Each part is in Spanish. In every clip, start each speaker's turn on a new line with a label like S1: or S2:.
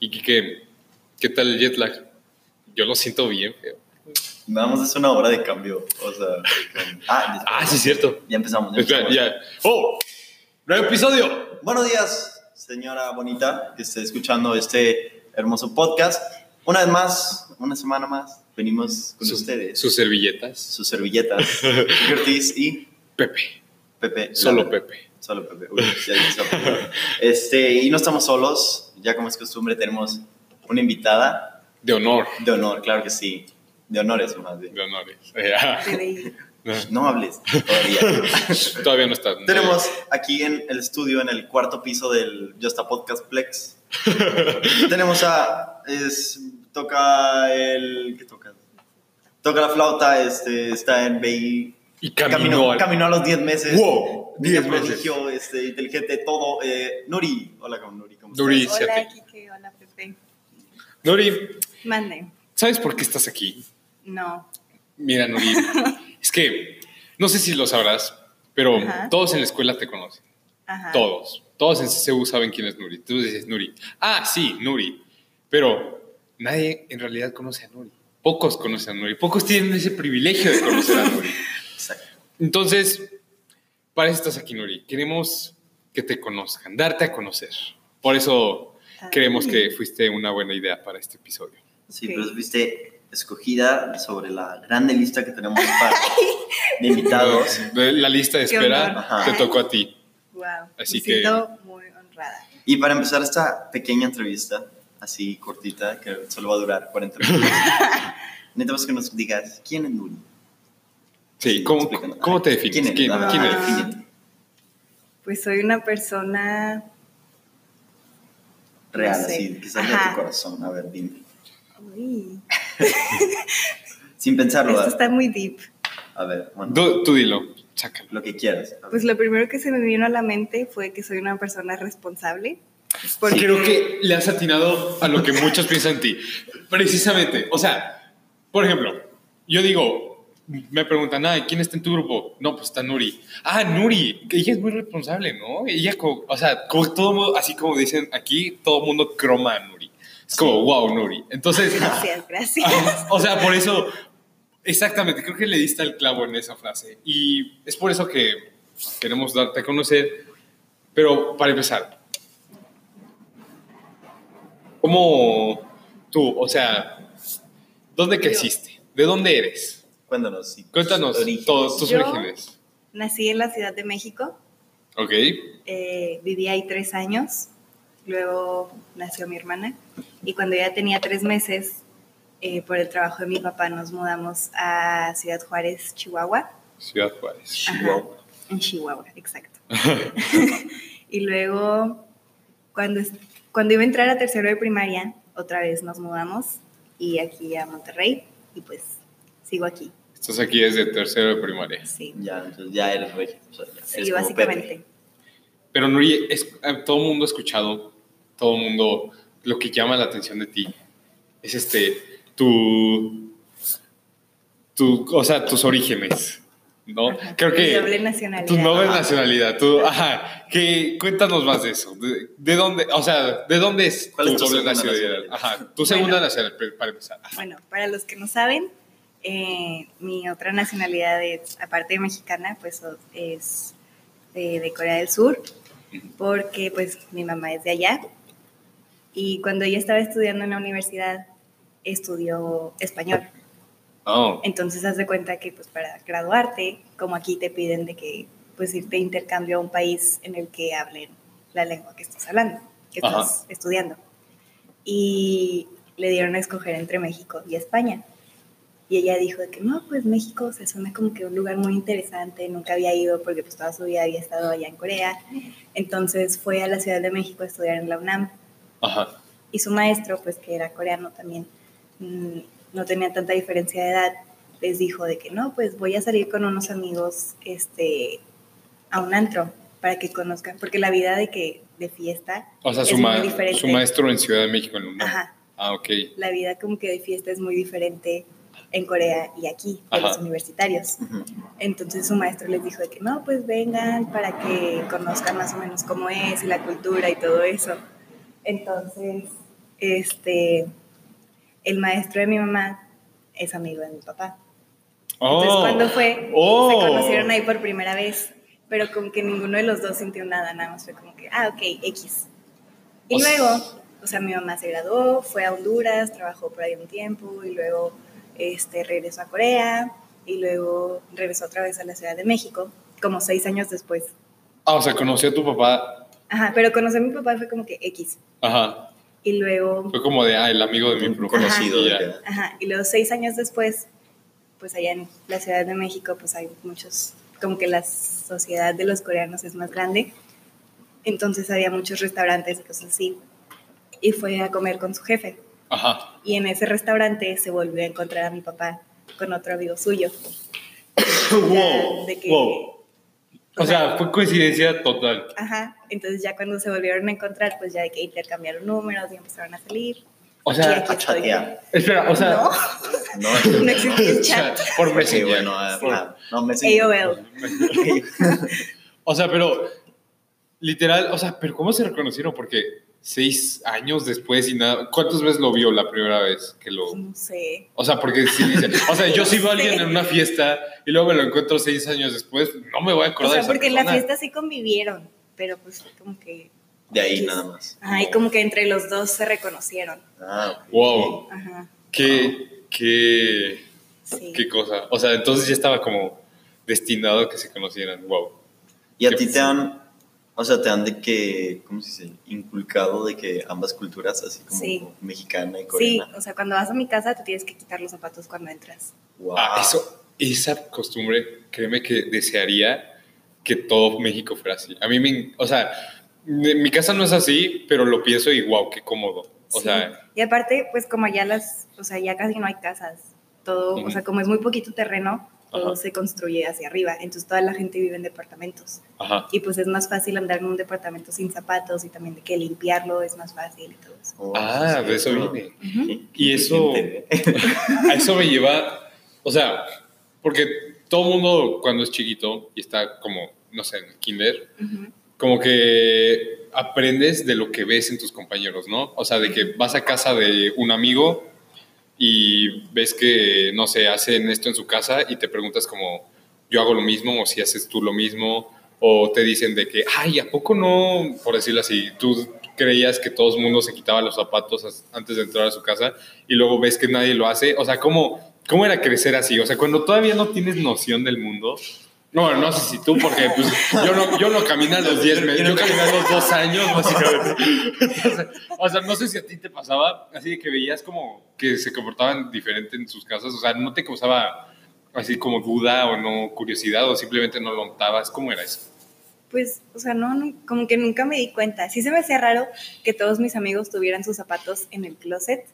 S1: ¿Y qué, qué tal el jet lag? Yo lo siento bien feo.
S2: Nada más es una hora de cambio. O sea, ah,
S1: Ah, sí, cierto.
S2: ya empezamos. ya empezamos.
S1: ya. ¡Oh! ¡Nuevo episodio!
S2: Buenos días, señora bonita, que esté escuchando este hermoso podcast. Una vez más, una semana más, venimos con
S1: Sus-
S2: ustedes.
S1: Sus servilletas.
S2: sus servilletas, Ortiz y
S1: Pepe.
S2: Pepe.
S1: Solo Pepe.
S2: Solo Pepe. Uy, ya. Este, y no estamos solos, ya como es costumbre, tenemos una invitada
S1: De honor.
S2: de honor, claro que sí. De honores, más bien.
S1: De honores. Eh, ah.
S3: PDI.
S2: No hables todavía.
S1: Todavía no está.
S2: Tenemos aquí en el estudio, en el cuarto piso del Justa Podcast Plex. Tenemos a. Es, toca el. ¿Qué toca? Toca la flauta, este, está en BI.
S1: Y caminó. al-
S2: caminó a los 10 meses.
S1: ¡Wow!
S2: Niña
S1: 10 meses.
S2: prodigio, este, inteligente, todo. Eh, Nuri. Hola, ¿cómo Nuri? ¿Cómo estás?
S1: Nuri.
S3: Hola,
S1: Fíjate.
S3: Kike. Hola, Pepe.
S1: Nuri,
S3: Mande.
S1: ¿sabes por qué estás aquí?
S3: No.
S1: Mira, Nuri, es que no sé si lo sabrás, pero
S3: Ajá.
S1: todos en la escuela te conocen.
S3: Ajá.
S1: Todos. Todos en CCU saben quién es Nuri. Tú dices Nuri. Ah, sí, Nuri. Pero nadie en realidad conoce a Nuri. Pocos conocen a Nuri. Pocos tienen ese privilegio de conocer a Nuri.
S2: Exacto.
S1: Entonces, para eso estás aquí, Nuri. Queremos que te conozcan, darte a conocer. Por eso
S3: Ay.
S1: creemos que fuiste una buena idea para este episodio.
S2: Sí,
S3: Ok.
S2: pero fuiste escogida sobre la grande lista que tenemos para, de invitados.
S1: La lista de espera te tocó a ti.
S3: Wow.
S1: Así
S3: Me
S1: que-
S3: siento muy honrada.
S2: Y para empezar esta pequeña entrevista, así cortita, que solo va a durar 40 minutos, necesitamos que nos digas quién es Nuri.
S1: Sí, ¿cómo, cómo te defines?
S2: ¿Quién?
S1: ¿Quién, quién
S3: Ah.
S1: eres?
S2: defínete.
S3: Pues soy una persona.
S2: Real,
S3: No sé.
S2: así, que salga de tu corazón. A ver, dime.
S3: Uy,
S2: Sin pensarlo,
S3: esto está muy deep.
S2: a ver, bueno,
S1: Tú, tú dilo, sácalo.
S2: lo que quieras.
S3: Pues lo primero que se me vino a la mente fue que soy una persona responsable. Porque
S1: Creo que le has atinado a lo que muchos piensan en ti. Precisamente, o sea, por ejemplo, yo digo, me preguntan, ah, ¿quién está en tu grupo? No, pues está Nuri. Ah, Nuri, ella es muy responsable, ¿no? Ella, como, o sea, como todo mundo, así como dicen aquí, todo el mundo croma a Nuri. Es como, wow, Nuri. Entonces,
S3: Gracias, gracias.
S1: Ah, o sea, por eso, exactamente, creo que le diste el clavo en esa frase. Y es por eso que queremos darte a conocer. Pero para empezar, ¿cómo tú, o sea, dónde creciste? ¿De dónde eres?
S2: Cuéntanos.
S1: Cuéntanos
S2: tus orígenes.
S1: todos tus
S3: Yo-
S1: orígenes.
S3: Nací en la Ciudad de México.
S1: ¿Ok?
S3: eh, viví ahí tres años, luego nació mi hermana y cuando ya tenía tres meses, eh, por el trabajo de mi papá, nos mudamos a Ciudad Juárez, Chihuahua,
S1: Ciudad Juárez.
S2: Chihuahua.
S3: en Chihuahua, exacto. y luego, cuando, cuando iba a entrar a tercero de primaria, otra vez nos mudamos y aquí a Monterrey y pues sigo aquí,
S1: Estás aquí desde tercero de primaria.
S3: sí,
S2: Ya, entonces ya eres regio. o sea,
S3: sí, básicamente.
S2: Pepe.
S1: Pero Nuri, es, eh, todo el mundo ha escuchado, todo el mundo, lo que llama la atención de ti es este, tu, tu o sea, tus orígenes, ¿no?
S3: Ajá,
S1: Creo que
S3: doble nacionalidad.
S1: tu noble
S2: Ajá.
S1: nacionalidad, tu, ajá, que cuéntanos más de eso, de, de dónde, o sea, de dónde es
S2: ¿Cuál
S1: tu
S2: es tu
S1: doble nacionalidad,
S2: nacionalidad?
S1: ajá, tu segunda
S3: Bueno.
S1: nacionalidad para empezar. Ajá.
S3: Bueno, para los que no saben, eh, mi otra nacionalidad, es, aparte de mexicana, pues es de, de Corea del Sur, porque pues mi mamá es de allá. Y cuando ella estaba estudiando en la universidad, estudió español.
S1: Oh,
S3: Entonces, haz de cuenta que pues para graduarte, como aquí te piden de que pues irte intercambio a un país en el que hablen la lengua que estás hablando, que
S1: Ajá.
S3: estás estudiando. Y le dieron a escoger entre México y España. Y ella dijo de que no, pues México se suena como que un lugar muy interesante, nunca había ido porque pues toda su vida había estado allá en Corea. Entonces fue a la Ciudad de México a estudiar en la UNAM
S1: ajá,
S3: y su maestro, pues que era coreano también, mm, no tenía tanta diferencia de edad, les dijo de que no, pues voy a salir con unos amigos este, a un antro para que conozcan, porque la vida de que de fiesta
S1: o sea,
S3: es
S1: su,
S3: muy diferente.
S1: su maestro en Ciudad de México, en la UNAM.
S3: Ajá,
S1: Ah, ok,
S3: la vida como que de fiesta es muy diferente en Corea y aquí, de
S1: Ajá.
S3: los universitarios. Entonces su maestro les dijo de que no, pues vengan para que conozcan más o menos cómo es y la cultura y todo eso. Entonces este, el maestro de mi mamá es amigo de mi papá.
S1: Oh.
S3: Entonces, cuando fue,
S1: Oh.
S3: se conocieron ahí por primera vez, pero como que ninguno de los dos sintió nada, nada más fue como que, ah, ok, X. Y
S1: O
S3: luego, o sea, mi mamá se graduó, fue a Honduras, trabajó por ahí un tiempo y luego este, regresó a Corea y luego regresó otra vez a la Ciudad de México, como seis años después.
S1: Ah, o sea, conocí a tu papá.
S3: Ajá, pero conocer a mi papá fue como que X.
S1: Ajá.
S3: Y luego,
S1: Fue como de, ah, el amigo de mi propio
S2: conocido.
S1: Y ya.
S3: ajá, y luego seis años después, pues allá en la Ciudad de México, pues hay muchos, como que la sociedad de los coreanos es más grande. Entonces había muchos restaurantes y cosas así. Y fue a comer con su jefe.
S1: Ajá.
S3: Y en ese restaurante se volvió a encontrar a mi papá con otro amigo suyo.
S1: wow.
S3: de que-
S1: wow. O sea, fue coincidencia total.
S3: Ajá, entonces ya cuando se volvieron a encontrar, pues ya de que intercambiaron números y empezaron a salir.
S1: O sea,
S2: a chatear.
S1: espera, o sea,
S3: No,
S2: No,
S3: no existía el chat.
S1: por
S2: Sí,
S1: Messenger.
S2: bueno, ah,
S3: Sí.
S2: ah, no, me
S3: AOL.
S1: O sea, pero literal, o sea, pero ¿cómo se reconocieron? Porque seis años después y nada. ¿Cuántas veces lo vio la primera vez que lo.?
S3: No sé.
S1: O sea, porque si dice, o sea, yo si veo a alguien en una fiesta y luego me lo encuentro seis años después, no me voy a
S3: O
S1: acordar
S3: sea,
S1: de esa
S3: porque en la fiesta sí convivieron, pero pues como que...
S2: De ahí nada más.
S3: Ajá, y como que entre los dos se reconocieron.
S2: Ah.
S1: Wow,
S3: Ajá,
S1: qué, qué,
S3: sí.
S1: qué cosa. O sea, entonces ya estaba como destinado a que se conocieran. Wow.
S2: Y a ti te han, o sea, te han de que, ¿cómo se dice? Inculcado de que ambas culturas, así como
S3: Sí.
S2: mexicana y
S3: Sí,
S2: coreana.
S3: o sea, cuando vas a mi casa te tienes que quitar los zapatos cuando entras.
S2: Wow.
S1: Ah, eso, esa costumbre, créeme que desearía que todo México fuera así. A mí me, o sea, mi casa no es así, pero lo pienso y wow, qué cómodo. O
S3: Sí.
S1: sea,
S3: Y aparte, pues como ya las, o sea, ya casi no hay casas, todo,
S1: Ujú.
S3: o sea, como es muy poquito terreno, todo
S1: Ajá.
S3: se construye hacia arriba, entonces toda la gente vive en departamentos.
S1: ajá.
S3: Y pues es más fácil andar en un departamento sin zapatos y también de que limpiarlo es más fácil y todo eso.
S2: Oh,
S1: Ah, de eso viene. Y eso-
S2: inteligente.
S1: A eso me lleva, o sea, porque todo mundo cuando es chiquito y está como, no sé, en el kinder, como que aprendes de lo que ves en tus compañeros, ¿no? O sea, de que vas a casa de un amigo y ves que, no sé, hacen esto en su casa y te preguntas como, yo hago lo mismo o si haces tú lo mismo, o te dicen de que, ay, ¿a poco no? Por decirlo así, tú creías que todo el mundo se quitaba los zapatos antes de entrar a su casa y luego ves que nadie lo hace. O sea, ¿cómo, cómo era crecer así? O sea, cuando todavía no tienes noción del mundo. No, no sé si tú, porque pues, yo, no, yo no caminé a los 10 meses, yo caminé a los 2 años, básicamente. O sea, o sea, no sé si a ti te pasaba, así de que veías como que se comportaban diferente en sus casas, o sea, no te causaba así como duda o no curiosidad, o simplemente no lo notabas, ¿cómo era eso?
S3: Pues, o sea, no, no, como que nunca me di cuenta. Sí se me hacía raro que todos mis amigos tuvieran sus zapatos en el closet,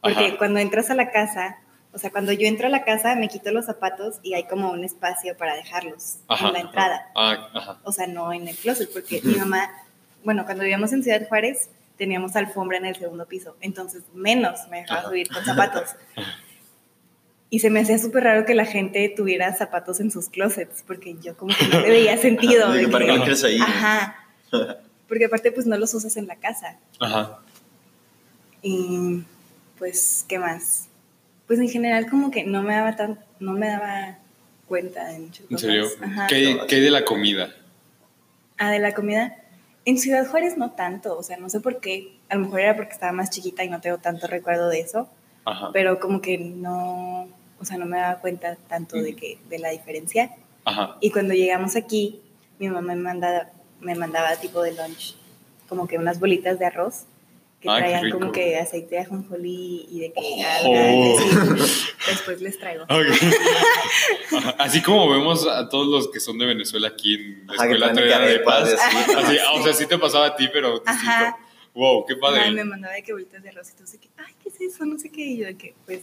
S3: porque
S1: Ajá.
S3: cuando entras a la casa, o sea, cuando yo entro a la casa me quito los zapatos y hay como un espacio para dejarlos
S1: Ajá,
S3: en la entrada.
S1: Ah, ajá.
S3: O sea, no en el closet, porque mi mamá, bueno, cuando vivíamos en Ciudad Juárez, teníamos alfombra en el segundo piso, entonces menos me dejaba subir con zapatos. Y se me hacía súper raro que la gente tuviera zapatos en sus closets, porque yo como que no le veía sentido.
S2: ¿Para qué crees ahí?
S3: Ajá. Porque aparte, pues no los usas en la casa.
S1: Ajá.
S3: Y pues, ¿qué más? Pues en general como que no me daba tan, no me daba cuenta de muchas
S1: ¿En
S3: cosas.
S1: serio?
S3: Ajá.
S1: ¿Qué, qué hay de la comida?
S3: Ah, de la comida. En Ciudad Juárez no tanto, o sea, no sé por qué. A lo mejor era porque estaba más chiquita y no tengo tanto recuerdo de eso,
S1: Ajá.
S3: pero como que no, o sea, no me daba cuenta tanto de que de la diferencia.
S1: Ajá.
S3: Y cuando llegamos aquí, mi mamá me mandaba, me mandaba tipo de lunch, como que unas bolitas de arroz que
S1: Ay,
S3: traían como que aceite de ajonjolí y de que
S1: Oh.
S3: algas, y así. Después les traigo.
S1: Ok. Ajá. Así como vemos a todos los que son de Venezuela aquí en la
S2: Ajá, que
S1: escuela
S2: arepas
S1: arepas.
S2: y así.
S1: Así, o sea, sí te pasaba a ti, pero.
S3: Ajá.
S1: Wow, qué
S3: Ay,
S1: padre.
S3: me mandaba de que bolitas de arroz y todo, así que, ay, ¿qué es eso? No sé qué. Y yo de que, pues,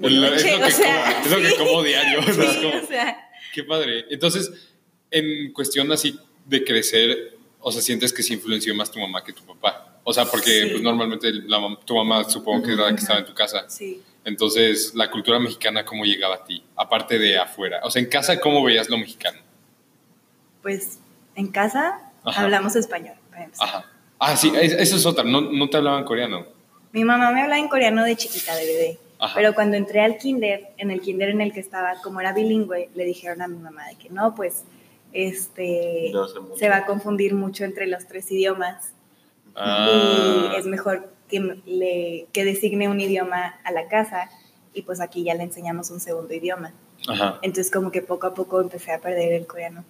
S1: Pues lo- es, lo que
S3: o sea,
S1: como, es lo que
S3: sí.
S1: como diario. o sea,
S3: Sí,
S1: como-
S3: o sea,
S1: Qué padre. Entonces, en cuestión así de crecer, o sea, sientes que se influenció más tu mamá que tu papá. O sea, porque
S3: Sí.
S1: pues, normalmente la tu mamá supongo que era la que estaba en tu casa.
S3: sí.
S1: Entonces, la cultura mexicana, ¿cómo llegaba a ti? Aparte de afuera. O sea, en casa, ¿cómo veías lo mexicano?
S3: Pues, en casa
S1: Ajá.
S3: hablamos español.
S1: Ajá. Ah, sí, es- eso es otra. No, no te hablaban coreano.
S3: Mi mamá me hablaba en coreano de chiquita, de bebé.
S1: Ajá.
S3: Pero cuando entré al kinder, en el kinder en el que estaba, como era bilingüe, le dijeron a mi mamá de que no, pues este se va a confundir mucho entre los tres idiomas
S1: Ah.
S3: y es mejor que, le, que designe un idioma a la casa y pues aquí ya le enseñamos un segundo idioma.
S1: Ajá.
S3: Entonces como que poco a poco empecé a perder el coreano.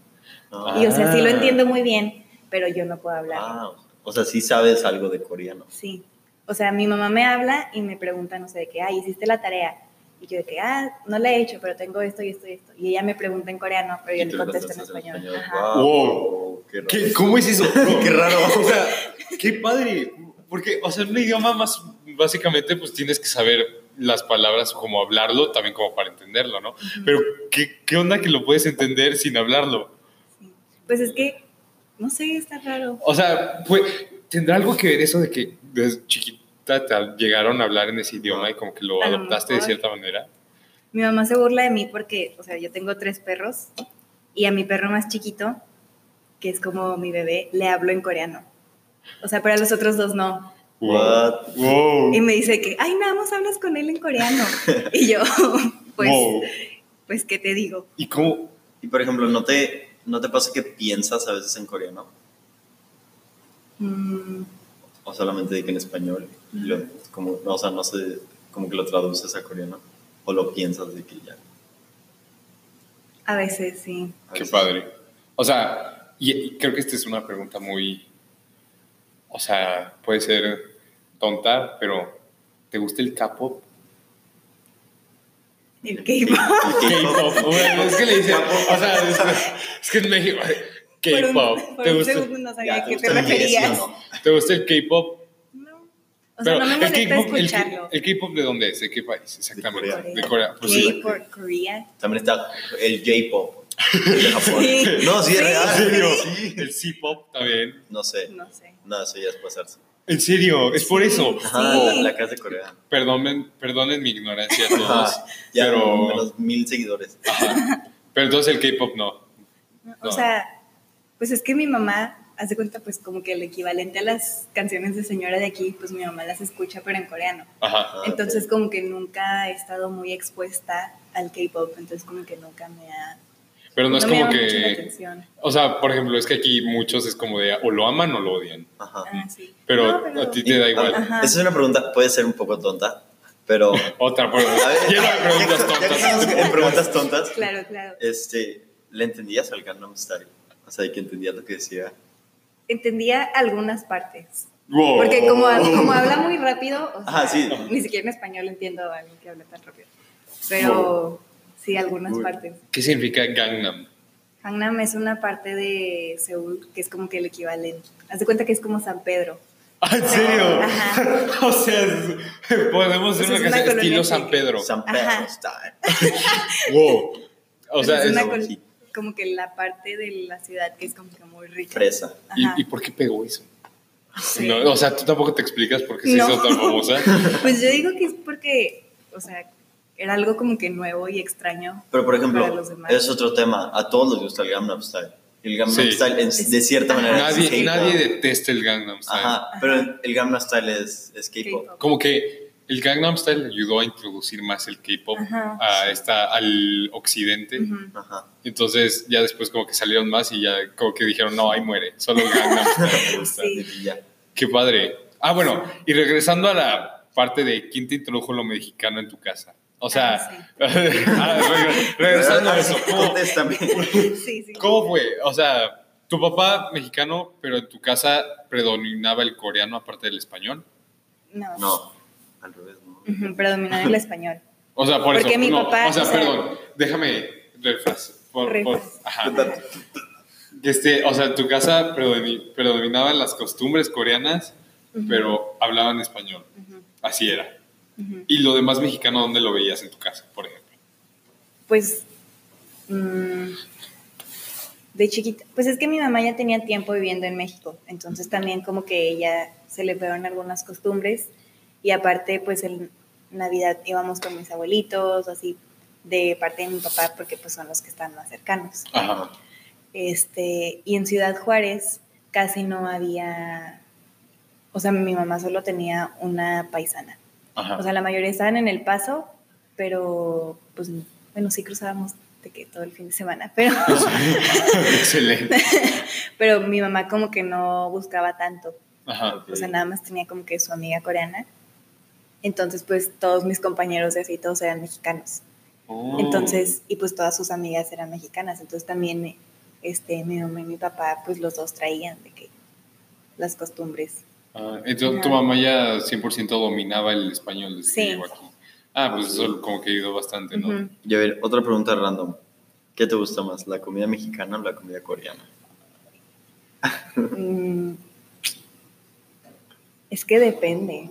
S2: Ah,
S3: Y o sea, sí lo
S1: Ah.
S3: entiendo muy bien, pero yo no puedo hablar.
S2: ah, o sea, sí sabes algo de coreano.
S3: Sí. O sea, mi mamá me habla y me pregunta, no sé, de qué, ay, hiciste la tarea. Y yo de que, ah, no la he hecho, pero tengo esto y esto y esto. Y ella me pregunta en coreano, pero yo le contesto en español. Ajá.
S2: Wow, qué raro.
S1: ¿Qué- ¿Cómo es eso?
S2: Qué raro.
S1: O sea, qué padre. Porque, o sea, un idioma más, básicamente, pues tienes que saber las palabras, como hablarlo, también como para entenderlo, ¿no? Pero, ¿qué, ¿qué onda que lo puedes entender sin hablarlo?
S3: Sí. Pues es que, no sé, está raro.
S1: O sea, pues, ¿tendrá algo que ver eso de que desde chiquita te llegaron a hablar en ese idioma y como que lo
S3: A lo
S1: adoptaste de cierta manera?
S3: Mi mamá se burla de mí porque, o sea, yo tengo tres perros y a mi perro más chiquito, que es como mi bebé, le hablo en coreano. O sea, pero a los otros dos no.
S2: What?
S1: Wow.
S3: Y me dice que, ay, nada más hablas con él en coreano. Y yo, pues,
S1: Wow.
S3: pues, ¿qué te digo?
S1: ¿Y cómo?
S2: Y por ejemplo, ¿no te, ¿no te pasa que piensas a veces en coreano?
S3: Mm,
S2: O solamente de que en español, y lo- como, o sea, no sé, como que lo traduces a coreano, o lo piensas de que ya.
S3: a veces sí.
S2: a
S1: Qué
S2: veces.
S1: padre. O sea, y, y creo que esta es una pregunta muy, o sea, puede ser tonta, pero ¿te gusta el K-pop?
S3: El K-pop.
S2: el K-pop.
S1: Bueno, es que le dicen, o sea, es, es que en México,
S3: Por un-
S1: K-pop.
S3: Por
S1: ¿Te
S3: un
S1: gusta,
S3: segundo no sabía
S2: Ya,
S3: a qué te referías.
S2: ¿sí o no?
S1: ¿Te gusta el K-pop?
S3: O sea, no me
S1: el
S3: molesta escucharlo.
S1: ¿El K-pop de dónde es? ¿De qué país? Exactamente.
S2: Corea.
S1: De Corea. Pues sí.
S3: K por Korea.
S2: También está el J-pop de Japón.
S3: Sí.
S2: No, sí, es real.
S1: ¿En serio?
S2: Sí.
S1: El C-pop también.
S2: No sé.
S3: No sé.
S2: No, eso ya es pasarse.
S1: En serio, es por eso.
S2: Ajá,
S3: Sí.
S2: la, la casa de Corea.
S1: Perdonen, perdonen mi ignorancia a todos.
S2: Ajá, ya
S1: pero,
S2: menos mil seguidores.
S1: ajá. pero entonces el K-pop No.
S3: O sea, pues es que mi mamá hace cuenta, pues como que el equivalente a las canciones de señora de aquí, pues mi mamá las escucha, pero en coreano.
S1: Ajá.
S2: Ah,
S3: Entonces, como que nunca he estado muy expuesta al K-pop, entonces, como que nunca me ha.
S1: Pero no es como que.
S3: atención.
S1: O sea, por ejemplo, es que aquí muchos es como de o lo aman o lo odian.
S2: Ajá.
S3: Ah, sí.
S1: Pero,
S3: No,
S1: a ti te da igual.
S3: Ajá.
S2: Esa es una pregunta, puede ser un poco tonta, pero.
S1: Otra pregunta. Lleno de preguntas tontas.
S2: en preguntas tontas,
S3: Claro, claro.
S2: este, ¿le entendías al Gangnam Style? O sea, de que entendías lo que decía.
S3: Entendía algunas partes.
S1: Wow.
S3: Porque como, como habla muy rápido, o sea,
S2: Ajá, sí.
S3: ni siquiera en español entiendo a alguien que habla tan rápido. Pero sí, algunas partes.
S1: ¿Qué significa Gangnam?
S3: Gangnam es una parte de Seúl que es como que el equivalente. Haz de cuenta que es como San Pedro.
S1: Ah, ¿En serio?
S3: Ajá.
S1: o sea, podemos hacer
S3: Pues es
S1: una
S3: una
S1: canción estilo San. Pedro.
S2: San Pedro
S3: Ajá.
S2: Style.
S1: Wow. O sea,
S3: es
S1: es-
S3: una. Como que la parte de la ciudad que es como que muy rica.
S2: Fresa.
S1: ¿y, y por qué pegó eso?
S3: Sí.
S1: No, o sea, tú tampoco te explicas por qué se
S3: No.
S1: hizo tan famosa.
S3: Pues yo digo que es porque, o sea, era algo como que nuevo y extraño.
S2: Pero, por ejemplo, es otro tema. A todos les gusta el Gangnam Style. El Gangnam
S1: Sí.
S2: Style, en- de cierta
S3: Ajá.
S2: manera, es
S1: Nadie,
S2: K-pop.
S1: nadie detesta el Gangnam Style.
S2: Ajá, pero el, Gangnam Style es, es. K-pop.
S1: Como que el Gangnam Style ayudó a introducir más el K-pop a esta, al occidente.
S2: Ajá.
S1: Entonces ya después como que salieron más y ya como que dijeron, no, ahí muere, solo Gangnam Style me gusta.
S3: Sí.
S2: Y ya.
S1: Qué padre. Ah, bueno, y regresando a la parte de quién te introdujo lo mexicano en tu casa. O sea,
S3: Ah,
S1: ah, reg- regresando a eso, ¿cómo,
S2: Contéstame.
S3: Sí, sí.
S1: cómo fue? O sea, tu papá mexicano, pero en tu casa predominaba el coreano aparte del español.
S3: No.
S2: No, al revés, no.
S3: Ujú, Predominaba el español.
S1: O sea, por
S3: Porque
S1: eso.
S3: mi
S1: no,
S3: papá,
S1: o sea,
S3: o sea-
S1: perdón, déjame refras. Por, por-
S3: Refras.
S1: ajá. Este, o sea, en tu casa predomi- predominaban las costumbres coreanas, pero hablaban español. Así era. Y lo demás mexicano, ¿dónde lo veías en tu casa, por ejemplo?
S3: Pues, mm, de chiquita, pues es que mi mamá ya tenía tiempo viviendo en México, entonces también como que ella se le fueron algunas costumbres y aparte pues en Navidad íbamos con mis abuelitos, así de parte de mi papá porque pues son los que están más cercanos.
S1: Ajá.
S3: Este, y en Ciudad Juárez casi no había, o sea, mi mamá solo tenía una paisana.
S1: Ajá.
S3: O sea, la mayoría estaban en El Paso, pero pues, bueno, sí cruzábamos de que todo el fin de semana, pero,
S1: Excelente.
S3: pero mi mamá como que no buscaba tanto.
S1: Ajá.
S3: O sea, nada más tenía como que su amiga coreana. Entonces, pues todos mis compañeros de así, todos eran mexicanos.
S1: Oh.
S3: Entonces, y pues todas sus amigas eran mexicanas. Entonces también este, mi mamá y mi papá, pues los dos traían de que las costumbres.
S1: Ah, entonces tu mamá ya 100% dominaba el español desde que
S3: Sí.
S1: llegó aquí. Ah, pues eso como que ayudó bastante, ¿no?
S2: Y a ver, otra pregunta random. ¿Qué te gusta más, la comida mexicana o la comida coreana?
S3: Mm, Es que depende,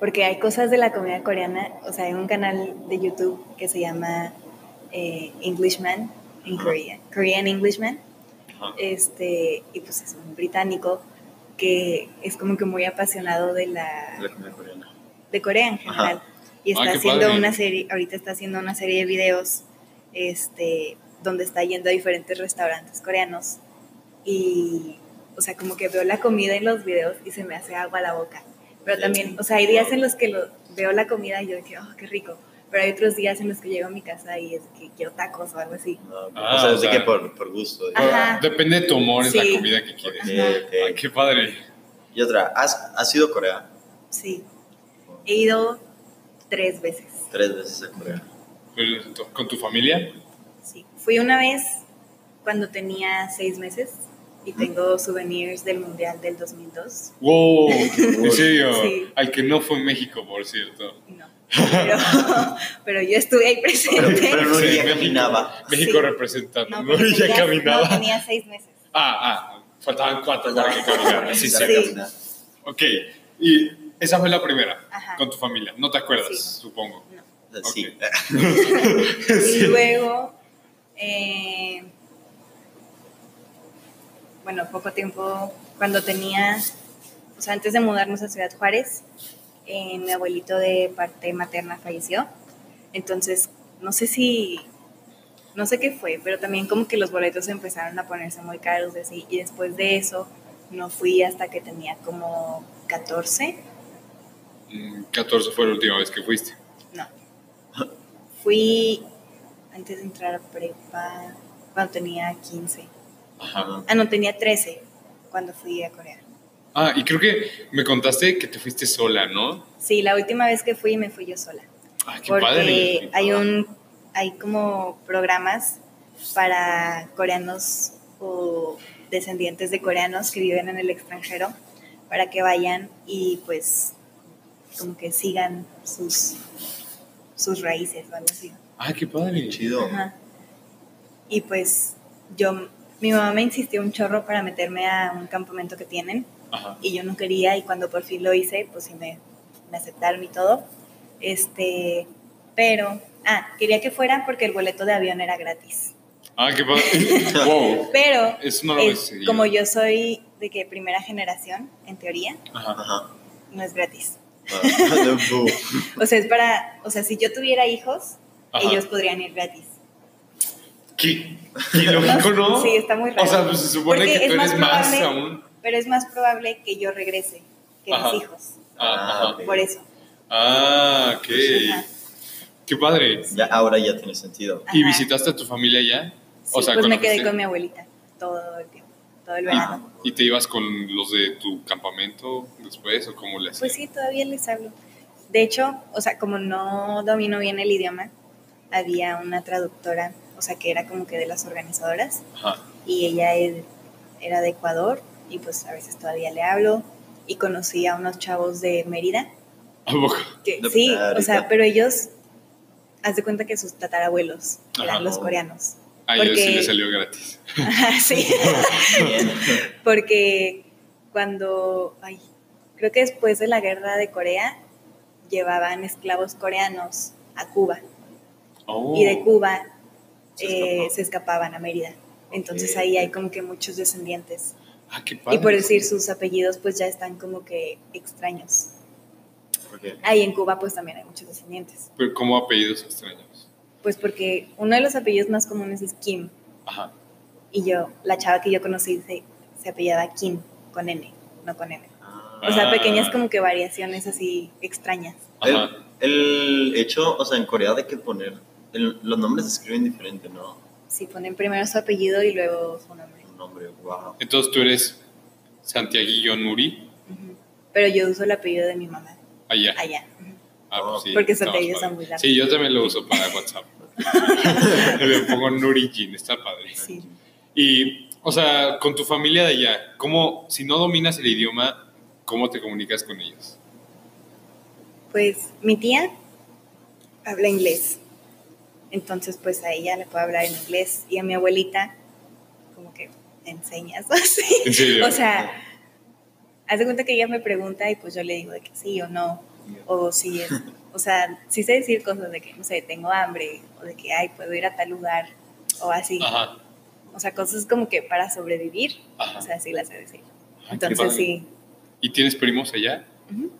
S3: porque hay cosas de la comida coreana, o sea, hay un canal de YouTube que se llama eh, Englishman en Korea, Korean Englishman,
S1: Ajá.
S3: este, y pues es un británico que es como que muy apasionado de la,
S2: La comida coreana.
S3: de Corea en general. Y está
S1: Ah, qué
S3: haciendo
S1: padre.
S3: una serie, ahorita está haciendo una serie de videos este, donde está yendo a diferentes restaurantes coreanos. Y, o sea, como que veo la comida en los videos y se me hace agua a la boca. Pero
S2: Sí.
S3: también, o sea, hay días en los que lo, veo la comida y yo digo, oh, qué rico. Pero hay otros días en los que llego a mi casa y es que quiero tacos o algo así.
S2: No,
S1: Ah,
S2: o sea,
S1: o
S2: así que por, por gusto.
S3: Ajá.
S1: Depende de tu humor, es la
S3: Sí.
S1: comida que quieres.
S2: Ok,
S3: Ajá.
S2: ok.
S1: Ay, qué padre.
S2: Y otra, ¿has, ¿has ido a Corea?
S3: Sí. He ido tres veces.
S2: Tres veces a Corea.
S1: ¿Con tu familia?
S3: Sí. Fui una vez cuando tenía seis meses y tengo souvenirs del Mundial del 2002.
S1: ¡Wow! ¿En serio?
S3: Sí.
S1: Al que no fue en México, por cierto.
S3: No. Pero, pero yo estuve ahí presente.
S2: Pero- pero no-
S1: México-
S2: caminaba.
S1: México
S3: Sí.
S1: representando.
S3: No,
S1: No, ya caminaba.
S3: No, tenía seis meses.
S1: Ah, ah, faltaban cuatro para que caminara. Sí, sí.
S3: Sí.
S1: Ok, y esa fue la primera,
S3: Ajá.
S1: con tu familia. No te acuerdas,
S3: Sí.
S1: supongo.
S3: No.
S2: Sí.
S3: Y luego, eh, bueno, poco tiempo, cuando tenía, o sea, antes de mudarnos a Ciudad Juárez, eh, mi abuelito de parte materna falleció. Entonces, no sé si, no sé qué fue, pero también como que los boletos empezaron a ponerse muy caros de así. Y después de eso, no fui hasta que tenía como 14.
S1: Mm, 14 fue la última vez que fuiste.
S3: No. Fui antes de entrar a prepa cuando tenía 15.
S1: Ajá.
S3: Ah, no, tenía 13 cuando fui a Corea.
S1: Ah, y creo que me contaste que te fuiste sola, ¿no?
S3: Sí, la última vez que fui me fui yo sola.
S1: Ah, qué
S3: porque
S1: padre.
S3: hay un hay como programas para coreanos o descendientes de coreanos que viven en el extranjero para que vayan y pues como que sigan sus sus raíces o algo así.
S1: Ah, qué padre.
S2: Chido.
S3: Ajá. Y pues yo, mi mamá me insistió un chorro para meterme a un campamento que tienen
S1: Ajá.
S3: y yo no quería y cuando por fin lo hice, pues sí me, me aceptaron y todo. Este, pero, ah, quería que fuera porque el boleto de avión era gratis.
S1: Ah, qué padre. wow.
S3: Pero
S1: Eso no lo
S3: es- como yo soy de que primera generación, en teoría,
S1: Ajá.
S3: No es gratis.
S2: Ah.
S3: O sea, es para, o sea, si yo tuviera hijos,
S1: Ajá.
S3: ellos podrían ir gratis.
S1: ¿Qué? ¿Qué lógico, no?
S3: Sí, está muy raro.
S1: O sea, pues se supone
S3: Porque
S1: que tú
S3: es más
S1: eres más
S3: probable-
S1: aún.
S3: Pero es más probable que yo regrese que
S1: Ajá.
S3: mis hijos.
S1: Ah, ajá.
S2: ok.
S3: Por eso.
S1: Ah, ok.
S3: Ajá.
S1: Qué padre.
S2: Ya, ahora ya tiene sentido.
S1: ¿Y
S3: Ajá.
S1: visitaste a tu familia ya?
S3: Sí,
S1: O sea,
S3: pues me quedé con mi abuelita todo el tiempo, todo el
S1: ¿Y,
S3: verano.
S1: y te ibas con los de tu campamento después o cómo le hacías?
S3: Pues sí, todavía les hablo. De hecho, o sea, como no domino bien el idioma, había una traductora, o sea, que era como que de las organizadoras,
S1: Ajá.
S3: y ella era de Ecuador, y pues a veces todavía le hablo, y conocí a unos chavos de Mérida, que
S2: De
S3: sí, o sea, pero ellos, haz de cuenta que sus tatarabuelos eran
S1: Ajá.
S3: los coreanos.
S1: A ellos sí
S3: Porque-
S1: les salió gratis.
S3: Sí. Porque cuando, ay, creo que después de la guerra de Corea, llevaban esclavos coreanos a Cuba
S1: Oh.
S3: y de Cuba
S2: Se
S3: eh,
S2: escapó.
S3: se escapaban a Mérida. Entonces
S2: Ok.
S3: ahí hay como que muchos descendientes.
S1: Ah, qué padre.
S3: Y por decir sus apellidos, pues ya están como que extraños.
S2: ¿Por qué?
S3: Ahí en Cuba, pues también hay muchos descendientes.
S1: Pero ¿Cómo apellidos extraños?
S3: Pues porque uno de los apellidos más comunes es Kim.
S1: Ajá.
S3: Y yo, la chava que yo conocí se, se apellidaba Kim, con N, no con N.
S2: Ah,
S3: O sea,
S2: Ah.
S3: pequeñas como que variaciones así extrañas.
S1: Ajá.
S2: El, el hecho, o sea, en Corea de que poner, el- los nombres se escriben diferente, ¿no?
S3: Sí, ponen primero su apellido y luego su nombre.
S2: Un nombre, wow.
S1: Entonces tú eres Santiaguillo Nuri.
S3: Pero yo uso el apellido de mi mamá,
S1: allá.
S3: allá.
S1: Ah, pues sí,
S3: Porque está
S1: padre.
S3: muy largo.
S1: Sí, yo también lo uso para WhatsApp. Le pongo Nuri Jin, está padre.
S3: Sí.
S1: Y, o sea, con tu familia de allá, ¿cómo, si no dominas el idioma, cómo te comunicas con ellos?
S3: Pues mi tía habla inglés. Entonces, pues a ella le puedo hablar en inglés y a mi abuelita, como que enseñas así.
S1: ¿En serio?
S3: O sea, haz de cuenta que ella me pregunta y pues yo le digo de que sí o no. O si es, o sea, sí sé decir cosas de que, no sé, tengo hambre, o de que, ay, puedo ir a tal lugar, o así.
S1: Ajá.
S3: O sea, cosas como que para sobrevivir,
S1: Ajá.
S3: o sea, sí las sé decir.
S1: Ay, qué
S3: Entonces, sí.
S1: ¿Y tienes primos allá?
S3: Tengo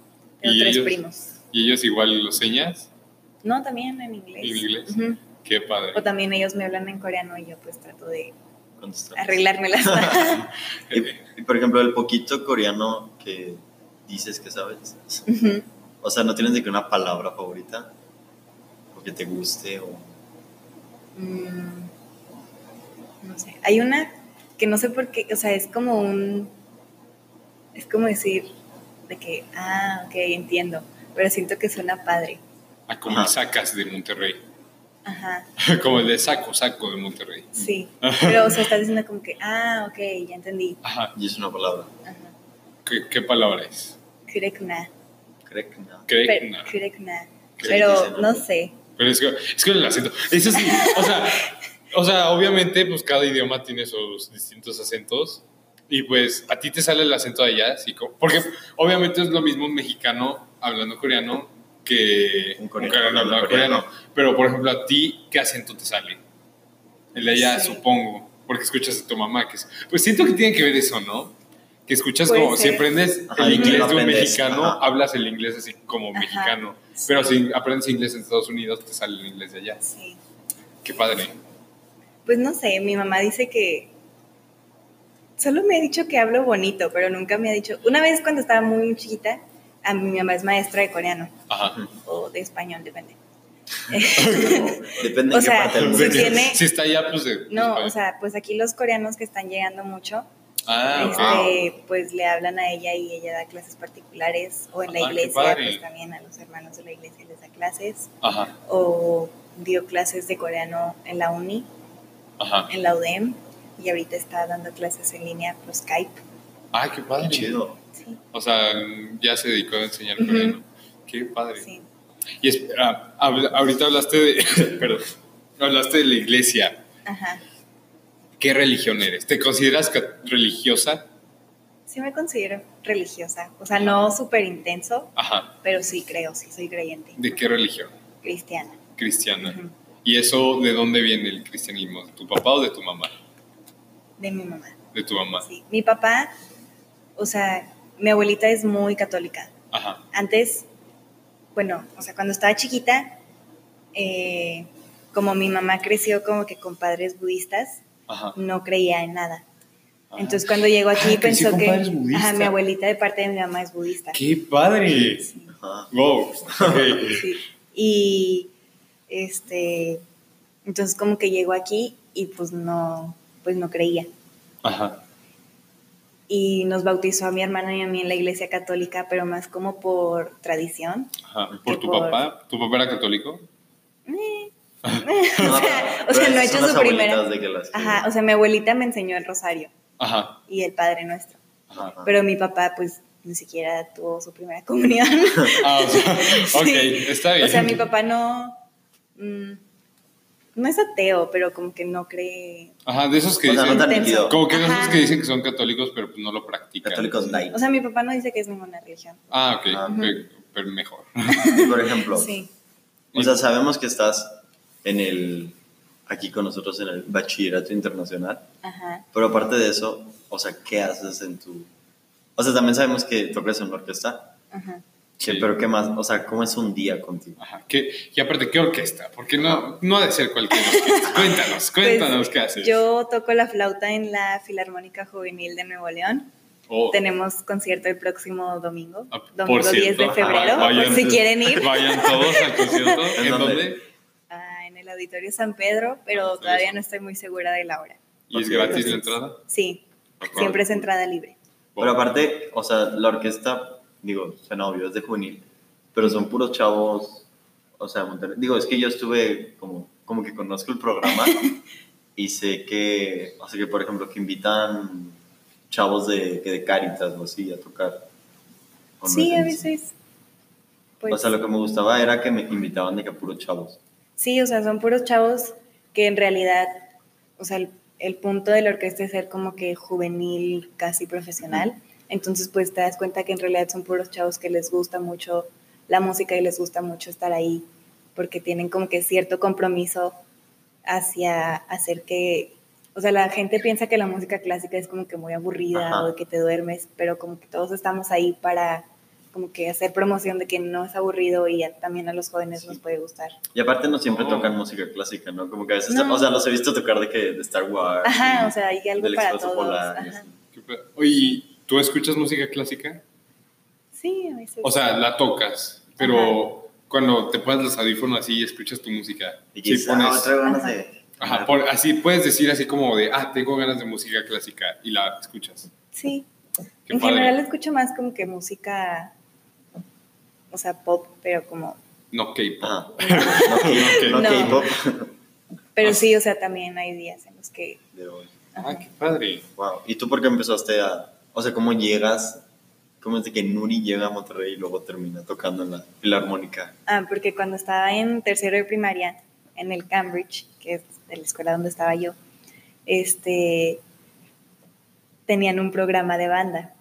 S1: ¿Y
S3: tres
S1: ellos?
S3: primos.
S1: ¿Y ellos igual los señas?
S3: No, también en inglés.
S1: ¿En inglés? Qué padre.
S3: O también ellos me hablan en coreano y yo pues trato de arreglármelas.
S2: Y, y, por ejemplo, el poquito coreano que dices que sabes. O sea, ¿no tienes de que una palabra favorita? O que te guste o...
S3: Mm, no sé. Hay una que no sé por qué, o sea, es como un. Es como decir de que, ah, ok, entiendo. Pero siento que suena padre.
S1: Ah, como
S2: Ajá.
S1: el sacas de Monterrey.
S3: Ajá,
S1: como el de saco, saco de Monterrey.
S3: sí. Pero, o sea, estás diciendo como que, ah, ok, ya entendí.
S1: Ajá.
S2: Y es una palabra.
S3: Ajá.
S1: ¿Qué, qué palabra es?
S3: Kurekna.
S2: No.
S3: Kurekna.
S2: Cree
S3: Pero no sé.
S1: Pero es que, es que el acento. Eso sí, o sea, o sea, obviamente, pues cada idioma tiene sus distintos acentos. Y pues a ti te sale el acento de allá, sí, porque obviamente es lo mismo un mexicano hablando coreano que
S2: Un coreano
S1: hablando coreano.
S2: coreano.
S1: Pero por ejemplo, a ti, ¿qué acento te sale? El de allá,
S3: Sí.
S1: supongo, porque escuchas a tu mamá, que es. Pues siento que tiene que ver eso, ¿no? Que escuchas
S3: Puede
S1: como, si
S3: ser.
S1: aprendes
S2: Ajá,
S1: el inglés de un mexicano,
S2: ajá.
S1: hablas el inglés así como
S3: Ajá,
S1: mexicano.
S3: sí.
S1: Pero si aprendes inglés en Estados Unidos, te sale el inglés de allá.
S3: Sí.
S1: Qué padre.
S3: Pues no sé, mi mamá dice que solo me ha dicho que hablo bonito, pero nunca me ha dicho. Una vez cuando estaba muy chiquita, a mi mamá es maestra de coreano
S1: Ajá.
S3: o de español, depende.
S2: Depende
S3: O
S2: en qué
S3: sea,
S2: parte del mundo.
S1: sea,
S3: tiene-
S1: Si está allá, pues. de-
S3: No, o sea, pues aquí los coreanos que están llegando mucho,
S1: Ah,
S3: este, pues le hablan a ella y ella da clases particulares o en la
S1: Ah, qué
S3: iglesia, pues también a los hermanos de la iglesia les da clases
S1: Ajá,
S3: o dio clases de coreano en la uni,
S1: ajá.
S3: en la UDEM y ahorita está dando clases en línea por Skype.
S1: Ah, qué padre.
S2: Qué chido.
S3: Sí,
S1: O sea, ya se dedicó a enseñar
S3: Ujú.
S1: coreano. Qué padre.
S3: sí.
S1: Y espera, habla- ahorita hablaste de. perdón. Hablaste de la iglesia.
S3: Ajá.
S1: ¿Qué religión eres? ¿Te consideras religiosa?
S3: Sí me considero religiosa, o sea, no súper intenso,
S1: Ajá.
S3: pero sí creo, sí soy creyente,
S1: ¿De qué religión?
S3: cristiana.
S1: Cristiana. ¿Y eso de dónde viene el cristianismo? ¿De tu papá o de tu mamá?
S3: De mi mamá.
S1: De tu mamá.
S3: Sí. Mi papá, o sea, mi abuelita es muy católica.
S1: Ajá.
S3: Antes, bueno, o sea, cuando estaba chiquita, eh, como mi mamá creció como que con padres budistas,
S1: Ajá.
S3: no creía en nada.
S1: Ajá.
S3: Entonces cuando llegó aquí
S1: Ah,
S3: pensó
S1: con
S3: que
S1: padres budistas.
S3: ajá, mi abuelita de parte de mi mamá es budista.
S1: ¡Qué padre! Wow.
S3: Sí. Y este entonces como que llegó aquí y pues no pues no creía.
S1: Ajá.
S3: Y nos bautizó a mi hermana y a mí en la iglesia católica, pero más como por tradición.
S1: Ajá. ¿Por tu
S3: por-
S1: papá? ¿Tu papá era católico?
S3: Eh. o sea, o sea, no he
S2: son
S3: hecho su primera.
S2: abuelitas de que las que-
S3: Ajá, o sea, mi abuelita me enseñó el rosario
S1: Ajá.
S3: y el Padre Nuestro.
S2: Ajá.
S3: Pero mi papá, pues, ni siquiera tuvo su primera comunión.
S1: Ah, o sea, ok,
S3: Sí.
S1: está bien.
S3: O sea, mi papá no. mm, no es ateo, pero como que no cree.
S1: Ajá, de esos que
S2: O sea, no
S1: dicen.
S2: nítido.
S1: Como que de esos que dicen que son católicos, pero pues no lo practican.
S2: Católicos light.
S3: O sea, mi papá no dice que es ninguna religión.
S1: Ah, ok.
S2: Ah.
S1: pe- Pero mejor.
S2: Por ejemplo,
S3: Sí.
S2: o sea, sabemos que estás en el, aquí con nosotros en el bachillerato internacional,
S3: Ajá.
S2: pero aparte de eso, o sea, ¿qué haces en tu... O sea, también sabemos que tocas en una orquesta,
S3: Ajá.
S1: Sí.
S2: pero ¿qué más? O sea, ¿cómo es un día contigo?
S1: Ajá. ¿Qué- y aparte, ¿qué orquesta? Porque no, no ha de ser cualquier orquesta. Cuéntanos, cuéntanos
S3: Pues,
S1: qué haces.
S3: Yo toco la flauta en la Filarmónica Juvenil de Nuevo León.
S1: Oh.
S3: Tenemos concierto el próximo domingo,
S1: Ah,
S3: domingo
S1: por
S3: 10 de febrero,
S1: ajá, vayan-
S3: por si quieren ir.
S1: Vayan todos al concierto.
S2: ¿En
S1: ¿En
S2: dónde?
S1: dónde?
S3: Ah, en el Auditorio San Pedro, pero
S1: Ah,
S3: todavía
S1: eso.
S3: no estoy muy segura de la hora.
S1: ¿Y es gratis la entrada?
S3: Sí, siempre es entrada libre.
S2: Pero aparte, o sea, la orquesta, digo, suena obvio, es de juvenil, pero son puros chavos, o sea, Monterrey. Digo, es que yo estuve como, como que conozco el programa y sé que, o sea, que por ejemplo, que invitan chavos de, que de Caritas o así a tocar. ¿O no
S3: Sí, a veces. Pues,
S2: o sea, lo que me gustaba era que me invitaban de que puros chavos.
S3: Sí, o sea, son puros chavos que en realidad, o sea, el, el punto de la orquesta es ser como que juvenil, casi profesional. Entonces, pues te das cuenta que en realidad son puros chavos que les gusta mucho la música y les gusta mucho estar ahí, porque tienen como que cierto compromiso hacia hacer que, o sea, la gente piensa que la música clásica es como que muy aburrida
S2: Ajá.
S3: o que te duermes, pero como que todos estamos ahí para como que hacer promoción de que no es aburrido y a- también a los jóvenes nos puede gustar.
S2: Y aparte no siempre
S1: Oh.
S2: tocan música clásica, ¿no? Como que a veces,
S3: No.
S2: o sea, los he visto tocar de que de Star Wars.
S3: Ajá,
S2: y
S3: o sea, hay algo para todos. Ajá.
S1: Oye, ¿y ¿tú escuchas música clásica?
S3: Sí, a veces.
S1: O sea, la tocas, pero cuando te pones los audífonos así y escuchas tu música,
S2: Y
S1: sí pones...
S2: ah, ganas
S3: Ajá.
S2: de...
S1: Ajá, por- así puedes decir así como de, ah, tengo ganas de música clásica y la escuchas.
S3: sí.
S1: Qué
S3: en
S1: padre.
S3: general escucho más como que música, o sea, pop, pero como...
S1: No K-pop.
S2: Ajá. No,
S1: Ok.
S2: no
S3: No.
S2: K-pop.
S3: Pero
S1: Ah.
S3: sí, o sea, también hay días en los que...
S2: De hoy.
S1: Ah, qué padre.
S2: Wow. ¿Y tú por qué empezaste a.? O sea, ¿cómo llegas? ¿Cómo es de que Nuri llega a Monterrey y luego termina tocando en la filarmónica?
S3: Ah, porque cuando estaba en tercero de primaria, en el Cambridge, que es la escuela donde estaba yo, este, tenían un programa de banda.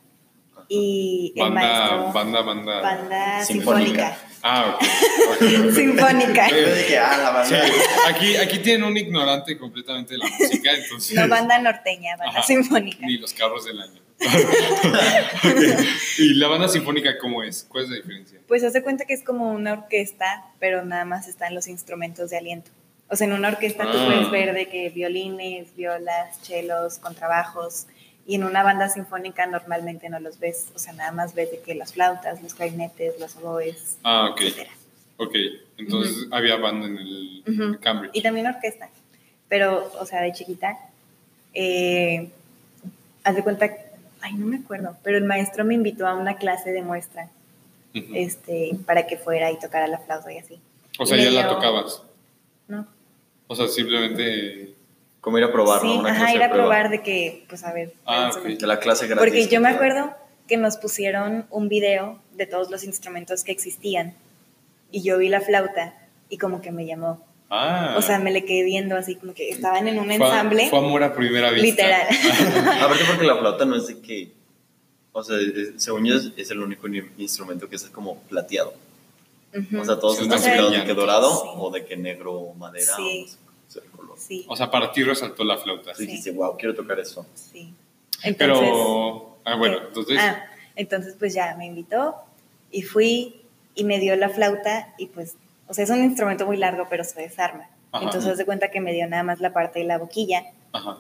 S3: Y el
S1: Banda,
S3: maestro...
S1: banda, banda.
S3: banda
S2: Sinfónica.
S3: sinfónica.
S1: Ah, ok. ok.
S3: Sinfónica.
S2: Yo dije, ah, la
S1: Sí,
S2: banda.
S1: aquí, aquí tienen un ignorante completamente de la música, entonces...
S3: No banda norteña, banda
S1: Ajá,
S3: sinfónica.
S1: Ni los carros del año. Ok. ¿Y la banda sinfónica cómo es? ¿Cuál es la diferencia?
S3: Pues hace cuenta que es como una orquesta, pero nada más están los instrumentos de aliento. O sea, en una orquesta tú
S1: Ah.
S3: puedes ver de que violines, violas, chelos, contrabajos, y en una banda sinfónica normalmente no los ves. O sea, nada más ves de que las flautas, los clarinetes, los oboes,
S1: Ah, ok.
S3: etcétera.
S1: Ok, entonces había banda en el
S3: Ujú.
S1: Cambridge.
S3: Y también orquesta. Pero, o sea, de chiquita, eh, haz de cuenta, ay, no me acuerdo, pero el maestro me invitó a una clase de muestra este, para que fuera y tocara la flauta y así.
S1: O sea, ya la
S3: dio-
S1: tocabas.
S3: ¿No?
S1: O sea, simplemente...
S2: ¿Cómo ir a probar,
S3: sí,
S2: no? Una
S3: ajá,
S2: clase
S3: ir a
S2: prueba.
S3: probar de que, pues a ver.
S1: Ah,
S3: más o
S1: ok.
S3: menos.
S2: De la clase gratis.
S3: Porque yo me acuerdo que nos pusieron un video de todos los instrumentos que existían y yo vi la flauta y como que me llamó.
S1: Ah.
S3: O sea, me le quedé viendo así como que estaban en un
S1: fue,
S3: ensamble.
S1: Fue amor a primera vista.
S3: Literal.
S2: Aparte porque la flauta no es de que... O sea, es- según yo es, es el único ni- instrumento que es como plateado. O sea, todos
S1: Sí,
S2: están pintados de que dorado
S3: sí.
S2: o de que negro o madera.
S3: Sí.
S2: O sea, el color.
S3: Sí,
S1: O sea, para ti resaltó la flauta.
S3: Sí.
S2: dijiste, wow, quiero tocar eso.
S3: sí.
S1: Pero... Ah, bueno,
S3: ¿qué?
S1: entonces...
S3: Ah, entonces pues ya me invitó y fui y me dio la flauta y pues, o sea, es un instrumento muy largo pero se desarma.
S1: Ajá.
S3: Entonces de cuenta que me dio nada más la parte de la boquilla
S1: Ajá.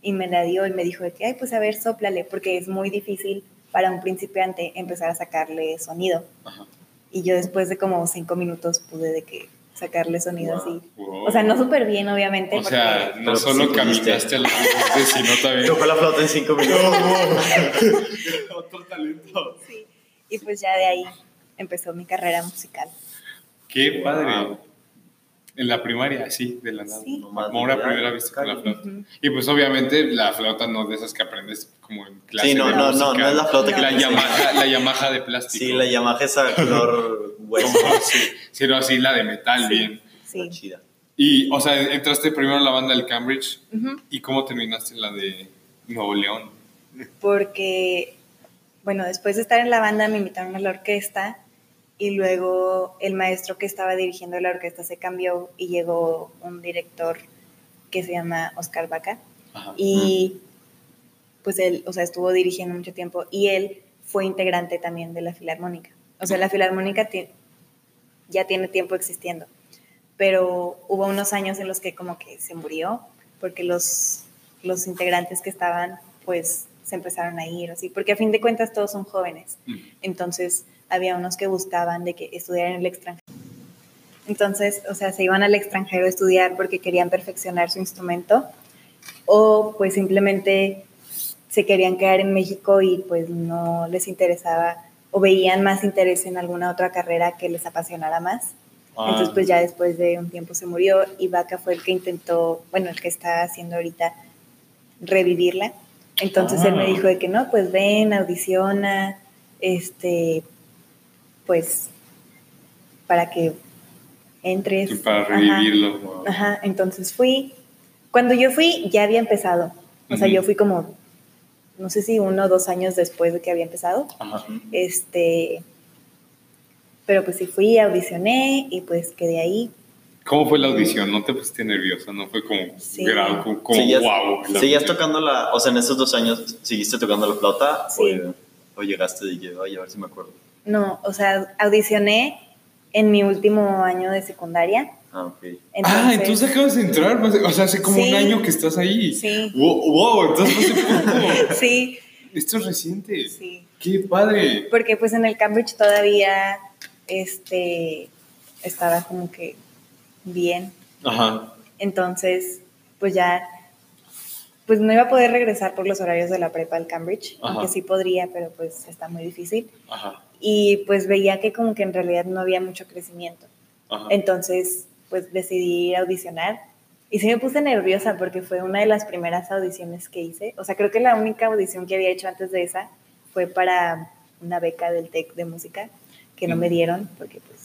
S3: y me la dio y me dijo de que, ay, pues a ver, sóplale, porque es muy difícil para un principiante empezar a sacarle sonido.
S1: Ajá.
S3: Y yo después de como cinco minutos pude de que sacarle sonido
S2: Wow.
S3: así.
S1: Wow.
S3: O sea, no súper bien, obviamente.
S1: O sea, no solo
S2: sí
S1: caminaste a la sino también...
S2: Tocó la flauta en cinco minutos.
S1: Otro talento.
S3: sí. Y pues ya de ahí empezó mi carrera musical.
S1: Qué padre. En la primaria, sí, de la nada.
S3: Sí.
S2: Nomás
S1: Amor a
S2: de-
S1: primera vista con la flauta. Y pues obviamente la flauta no de esas que aprendes como en clase
S2: Sí, no,
S1: de
S2: no, no,
S1: música.
S2: no es la flauta
S3: No.
S2: que
S1: La Yamaha, la Yamaha de plástico.
S2: Sí, la Yamaha esa color hueso.
S1: sí, sino así la de metal,
S3: Sí.
S1: bien.
S3: Sí.
S2: Chida.
S1: Y, o sea, entraste primero en la banda del Cambridge y cómo terminaste en la de Nuevo León.
S3: porque, bueno, después de estar en la banda me invitaron a la orquesta y luego el maestro que estaba dirigiendo la orquesta se cambió y llegó un director que se llama Oscar Vaca
S1: Ajá.
S3: y pues él, o sea, estuvo dirigiendo mucho tiempo y él fue integrante también de la Filarmónica. O sea, la Filarmónica ya tiene tiempo existiendo, pero hubo unos años en los que como que se murió porque los, los integrantes que estaban pues se empezaron a ir, o así, porque a fin de cuentas todos son jóvenes. Entonces, había unos que buscaban de que estudiaran en el extranjero. Entonces, o sea, se iban al extranjero a estudiar porque querían perfeccionar su instrumento o pues simplemente se querían quedar en México y pues no les interesaba o veían más interés en alguna otra carrera que les apasionara más.
S1: Ah.
S3: Entonces, pues ya después de un tiempo se murió y Vaca fue el que intentó, bueno, el que está haciendo ahorita revivirla. Entonces él me
S1: Ah.
S3: dijo de que no, pues ven, audiciona, este, pues para que entres.
S1: Y para
S3: Ajá.
S1: revivirlo. wow.
S3: Ajá, entonces fui. Cuando yo fui, ya había empezado. O sea,
S1: Ujú.
S3: yo fui como, no sé si uno o dos años después de que había empezado.
S1: Ajá.
S3: Este, pero pues sí fui, audicioné y pues quedé ahí.
S1: ¿Cómo fue la audición? ¿No te pusiste nerviosa? ¿No fue como
S3: Sí.
S1: grado, como, como
S2: ¿Seguías,
S1: wow?
S2: seguías tocando la, o sea, en estos dos años, ¿seguiste tocando la flauta?
S3: Sí.
S2: O, o llegaste y dije, oye, a ver si me acuerdo.
S3: No, o sea, audicioné en mi último año de secundaria.
S2: Ah, ok.
S1: Ah, entonces acabas de entrar, más- o sea, hace como
S3: Sí.
S1: un año que estás ahí.
S3: Sí.
S1: Wow, wow, entonces hace poco.
S3: Sí,
S1: Esto es reciente.
S3: sí.
S1: Qué padre.
S3: Porque pues en el Cambridge todavía este, estaba como que bien.
S1: Ajá.
S3: Entonces, pues ya, pues no iba a poder regresar por los horarios de la prepa al Cambridge,
S1: Ajá.
S3: aunque sí podría, pero pues está muy difícil.
S1: Ajá.
S3: Y pues veía que como que en realidad no había mucho crecimiento.
S1: Ajá.
S3: Entonces, pues decidí ir a audicionar. Y sí me puse nerviosa porque fue una de las primeras audiciones que hice. O sea, creo que la única audición que había hecho antes de esa fue para una beca del TEC de música, que no me dieron porque pues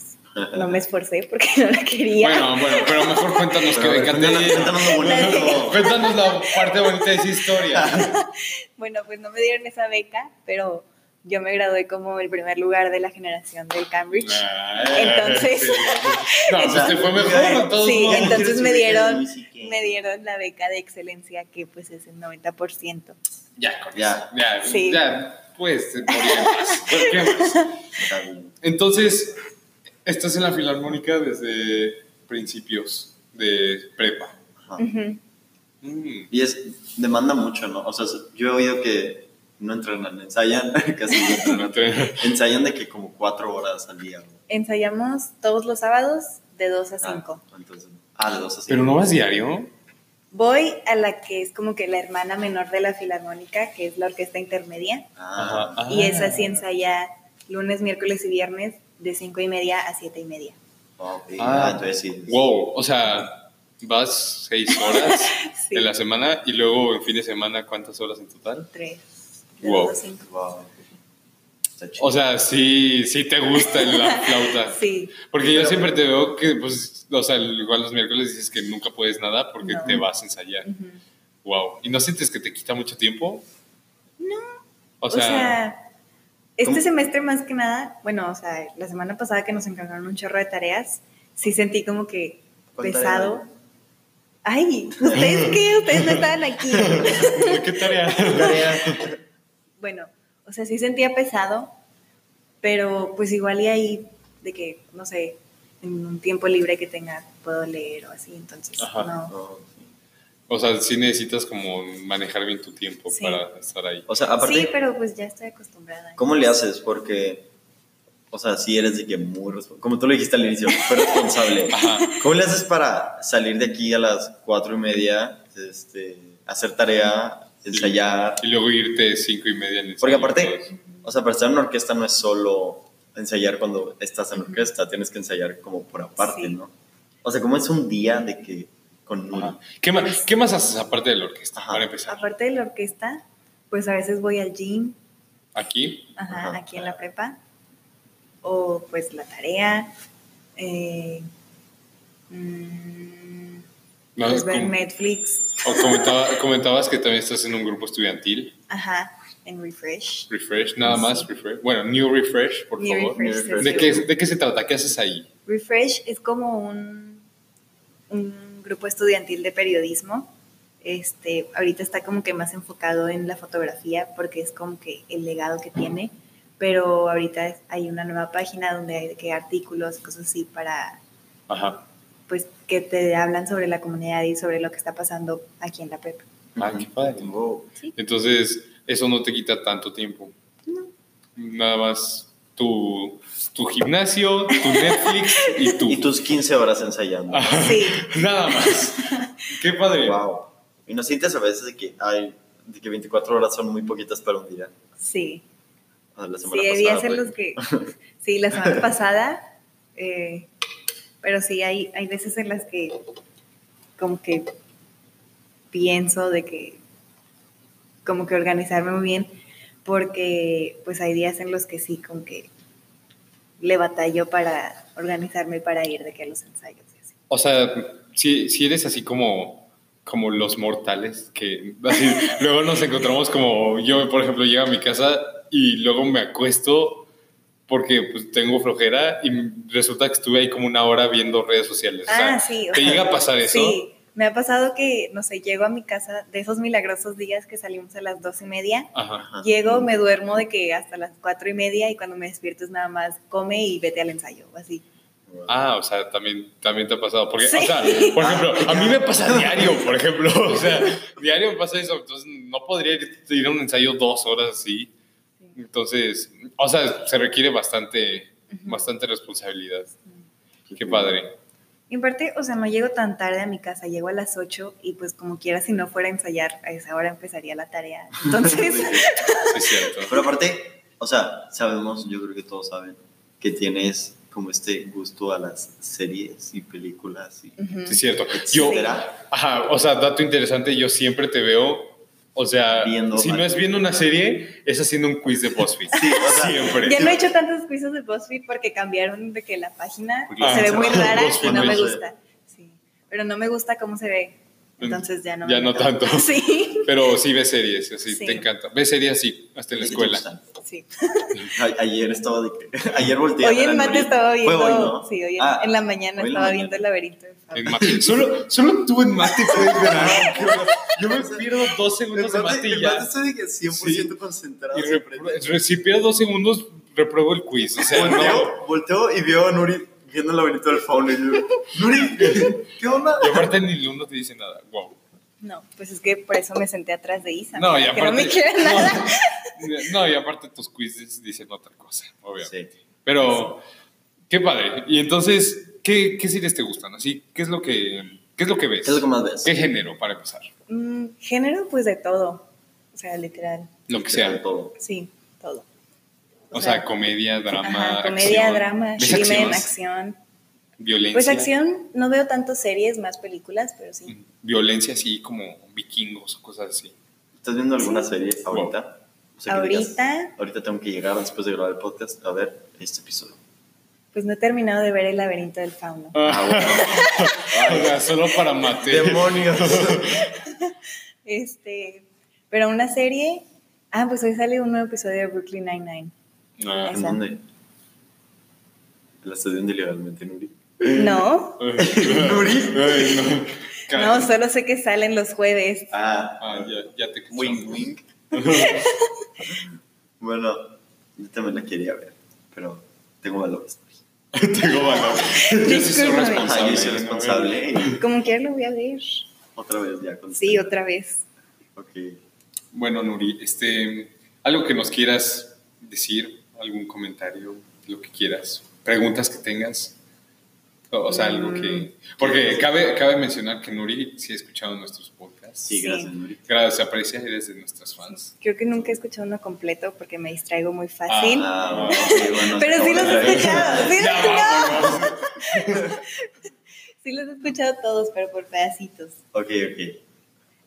S3: no me esforcé porque no la quería.
S1: Bueno, bueno, pero mejor cuéntanos
S2: Pero,
S1: que
S2: ver, cuéntanos- cuéntanos lo bonito.
S1: Cuéntanos la parte bonita de esa historia.
S3: Bueno, pues no me dieron esa beca, pero yo me gradué como el primer lugar de la generación del Cambridge.
S1: Ah,
S3: Entonces-
S1: sí. No, pues te fue mejor todos
S3: Sí,
S1: modos.
S3: entonces me dieron, me dieron la beca de excelencia que pues es el 90%.
S1: Ya, con
S2: Ya.
S1: eso. Ya,
S3: Sí.
S1: ya, pues. Entonces, estás en la filarmónica desde principios de prepa.
S2: Ajá.
S1: Mm.
S2: Y es, demanda mucho, ¿no? O sea, yo he oído que no entrenan, ensayan, casi no entrenan. Ensayan de que como cuatro horas al día. ¿no?
S3: Ensayamos todos los sábados de 2 a 5.
S2: Ah, entonces, ah, de dos a cinco.
S1: Pero no vas diario.
S3: Voy a la que es como que la hermana menor de la filarmónica, que es la orquesta intermedia.
S2: Ah,
S1: Ajá.
S3: Y
S1: Ah.
S3: esa sí ensaya lunes, miércoles y viernes de 5 y media a 7 y media.
S2: ok.
S1: Ah.
S2: Ah, entonces sí.
S1: Wow, o sea, vas seis horas
S3: Sí.
S1: en la semana y luego en fin de semana, ¿cuántas horas en total?
S3: 3. De
S1: Wow.
S3: 2 a 5.
S2: Wow.
S1: O sea, sí, sí te gusta la flauta.
S3: Sí.
S1: Porque yo siempre te veo que, pues, o sea, igual los miércoles dices que nunca puedes nada porque
S3: No.
S1: te vas a ensayar. Wow. ¿Y no sientes que te quita mucho tiempo?
S3: No.
S1: O
S3: O
S1: sea,
S3: este
S2: ¿Cómo?
S3: semestre más que nada, bueno, o sea, la semana pasada que nos encargaron un chorro de tareas, sí sentí como que
S2: ¿Cuál
S3: pesado.
S2: tarea?
S3: Ay, ¿ustedes qué? Ustedes no estaban aquí.
S1: ¿qué tarea?
S2: Tarea.
S3: Bueno, o sea, sí sentía pesado, pero pues igual y ahí de que, no sé, en un tiempo libre que tenga puedo leer o así, entonces
S1: Ajá.
S3: no.
S2: No.
S1: O sea, sí necesitas como manejar bien tu tiempo
S3: Sí.
S1: para estar ahí.
S2: O sea, aparte,
S3: Sí, pero pues ya estoy acostumbrada.
S2: ¿cómo le haces? Porque, o sea, si eres de que muy responsable, como tú lo dijiste al inicio, fue responsable.
S1: Ajá.
S2: ¿Cómo le haces para salir de aquí a las cuatro y media, este, hacer tarea, ensayar?
S1: Y luego irte cinco y media en el
S2: Porque aparte, o sea, para estar en una orquesta no es solo ensayar cuando estás en la orquesta, tienes que ensayar como por aparte,
S3: Sí.
S2: ¿no? O sea, ¿cómo es un día de que con Nuri?
S1: Ajá. ¿Qué, más, ¿Qué más haces aparte de la orquesta?
S2: Ajá.
S1: Para empezar.
S3: Aparte de la orquesta, pues a veces voy al gym,
S1: Aquí.
S3: ajá,
S2: Ajá.
S3: aquí en la prepa, o pues la tarea, eh, mm,
S1: No,
S3: pues ver Netflix,
S1: o comentaba- comentabas que también estás en un grupo estudiantil.
S3: ajá, en Refresh.
S1: Refresh, nada
S3: Sí.
S1: más Refresh. Bueno, New Refresh, por
S3: New
S1: favor.
S3: Refresh.
S1: ¿De qué, ¿De qué se trata? ¿Qué haces ahí?
S3: Refresh es como un, un grupo estudiantil de periodismo. Este, ahorita está como que más enfocado en la fotografía porque es como que el legado que tiene, pero ahorita hay una nueva página donde hay que artículos, cosas así para,
S1: Ajá.
S3: pues, que te hablan sobre la comunidad y sobre lo que está pasando aquí en la prepa.
S1: Ah, qué padre.
S3: Sí.
S1: Entonces, eso no te quita tanto tiempo.
S3: No.
S1: Nada más tu, tu gimnasio, tu Netflix y tú.
S2: Y tus 15 horas ensayando.
S1: Ajá.
S3: Sí.
S1: Nada más. Qué padre.
S2: Wow. ¿Y no sientes a veces de que, hay, de que 24 horas son muy poquitas para un día?
S3: Sí.
S2: O sea, la semana
S3: Sí, hay días
S2: pasada
S3: los que. Sí, la semana pasada. eh, pero sí, hay, hay veces en las que. Como que. Pienso de que. Como que organizarme muy bien. Porque, pues, hay días en los que sí, como que. Le batallo para organizarme para ir de que los ensayos y así.
S1: O sea, si, si eres así como, como los mortales, que así, luego nos encontramos como yo, por ejemplo, llego a mi casa y luego me acuesto porque pues, tengo flojera y resulta que estuve ahí como una hora viendo redes sociales. O sea,
S3: Ah, sí. o
S1: ¿Te llega a pasar eso?
S3: Sí, me ha pasado que, no sé, llego a mi casa de esos milagrosos días que salimos a las dos y media.
S1: Ajá.
S2: Ajá.
S3: Llego, me duermo de que hasta las cuatro y media y cuando me despierto es nada más come y vete al ensayo, o así.
S1: Ah, o sea, también, también te ha pasado. Porque,
S3: Sí.
S1: o sea, por ejemplo, a mí me pasa diario, por ejemplo. O sea, diario me pasa eso. Entonces, no podría ir, ir a un ensayo dos horas así. Entonces, o sea, se requiere bastante, bastante responsabilidad. Qué padre.
S3: Y en parte, o sea, no llego tan tarde a mi casa, llego a las 8 y pues como quiera, si no fuera a ensayar, a esa hora empezaría la tarea. Entonces,
S1: Sí, es cierto.
S2: Pero aparte, o sea, sabemos, yo creo que todos saben, que tienes como este gusto a las series y películas y
S3: ujú.
S1: Sí, es cierto. Yo,
S2: etcétera.
S1: ajá, o sea, dato interesante, yo siempre te veo, o sea,
S2: Viendo
S1: si no es viendo una serie, es haciendo un quiz de BuzzFeed.
S2: Sí, o sea,
S1: siempre.
S3: ya no he hecho tantos quizzes de BuzzFeed porque cambiaron de que la página se ve muy rara y
S1: BuzzFeed
S3: no me gusta. Sí. Pero no me gusta cómo se ve. Entonces ya no.
S1: Ya
S3: me
S1: no tanto.
S3: Sí.
S1: Pero sí ves series, así
S3: Sí.
S1: te encanta. Ves series así, hasta en la
S2: ¿qué te
S1: escuela.
S3: sí.
S2: Ayer estaba de que, ayer volteé
S3: Hoy en mate estaba viendo.
S2: hoy, ¿no?
S3: Sí, hoy en,
S2: Ah,
S3: en la mañana
S2: la
S3: estaba
S2: mañana.
S3: viendo el laberinto de.
S1: En mate. Solo, solo tú en mate puedes ver. Horror. Yo me pierdo dos segundos de mate y
S2: el
S1: ya.
S2: mate estoy de que 100% concentrado.
S1: Y
S2: siempre.
S1: re- re- si pierdo dos segundos, repruebo el quiz. O sea, no.
S2: volteó, volteó y vio a Nuri viendo el laberinto del fauno. Y yo, Nuri, ¿qué onda?
S1: Y aparte ni uno te dice nada. Wow.
S3: No, pues es que por eso me senté atrás de Isa.
S1: No, y
S3: para que no
S1: aparte.
S3: me quiera nada.
S1: No, no, y aparte tus quizzes dicen otra cosa, obviamente.
S2: Sí.
S1: Pero, qué padre. Y entonces, ¿qué, qué series te gustan? Así, ¿qué es lo que, qué es lo que ves?
S2: ¿Qué es lo que más ves?
S1: ¿Qué género, para empezar?
S3: Mm, género, pues de todo. O sea, literal.
S1: Lo que sea.
S2: Todo.
S3: Sí, todo.
S1: O sea, comedia, drama,
S3: ajá, comedia,
S1: acción.
S3: drama,
S1: ¿Ves
S3: crimen, acción.
S1: Violencia.
S3: Pues acción, no veo tanto series, más películas, pero sí.
S1: Violencia así como vikingos o cosas así.
S2: ¿Estás viendo alguna serie ahorita? O sea, que digas,
S3: Ahorita,
S2: ahorita tengo que llegar después de grabar el podcast a ver este episodio.
S3: pues no he terminado de ver El laberinto del fauno.
S2: Ah, bueno.
S1: o sea, solo para mate.
S2: ¡Demonios!
S3: Este, pero una serie. Ah, pues hoy sale un nuevo episodio de Brooklyn Nine-Nine.
S1: Ah.
S2: ¿En dónde? ¿La estás viendo ilegalmente, Nuri?
S3: No,
S2: ¿Nuri?
S1: Ay, no.
S3: no, solo sé que salen los jueves.
S2: Ah,
S1: Ah, ya, ya te
S2: wing wing. bueno, yo también la quería ver, pero tengo valores.
S1: Tengo valor. Yo sí soy responsable.
S2: Yo soy responsable y
S3: Como quiera lo voy a ver.
S2: otra vez ya con
S3: Sí, otra vez.
S2: Ok.
S1: Bueno, Nuri, este, algo que nos quieras decir, algún comentario, lo que quieras, preguntas que tengas. O, o sea, algo
S3: Mm.
S1: que... Porque cabe, cabe mencionar que Nuri sí ha escuchado nuestros podcasts.
S2: Sí,
S3: Sí.
S2: gracias, Nuri.
S1: Gracias, se aprecia, eres de nuestras fans.
S3: Creo que nunca he escuchado uno completo porque me distraigo muy fácil.
S2: Ah, ok, bueno,
S3: pero sí los he escuchado. Sí los,
S1: Ya, vámonos.
S3: sí los he escuchado todos, pero por pedacitos.
S2: Ok, ok.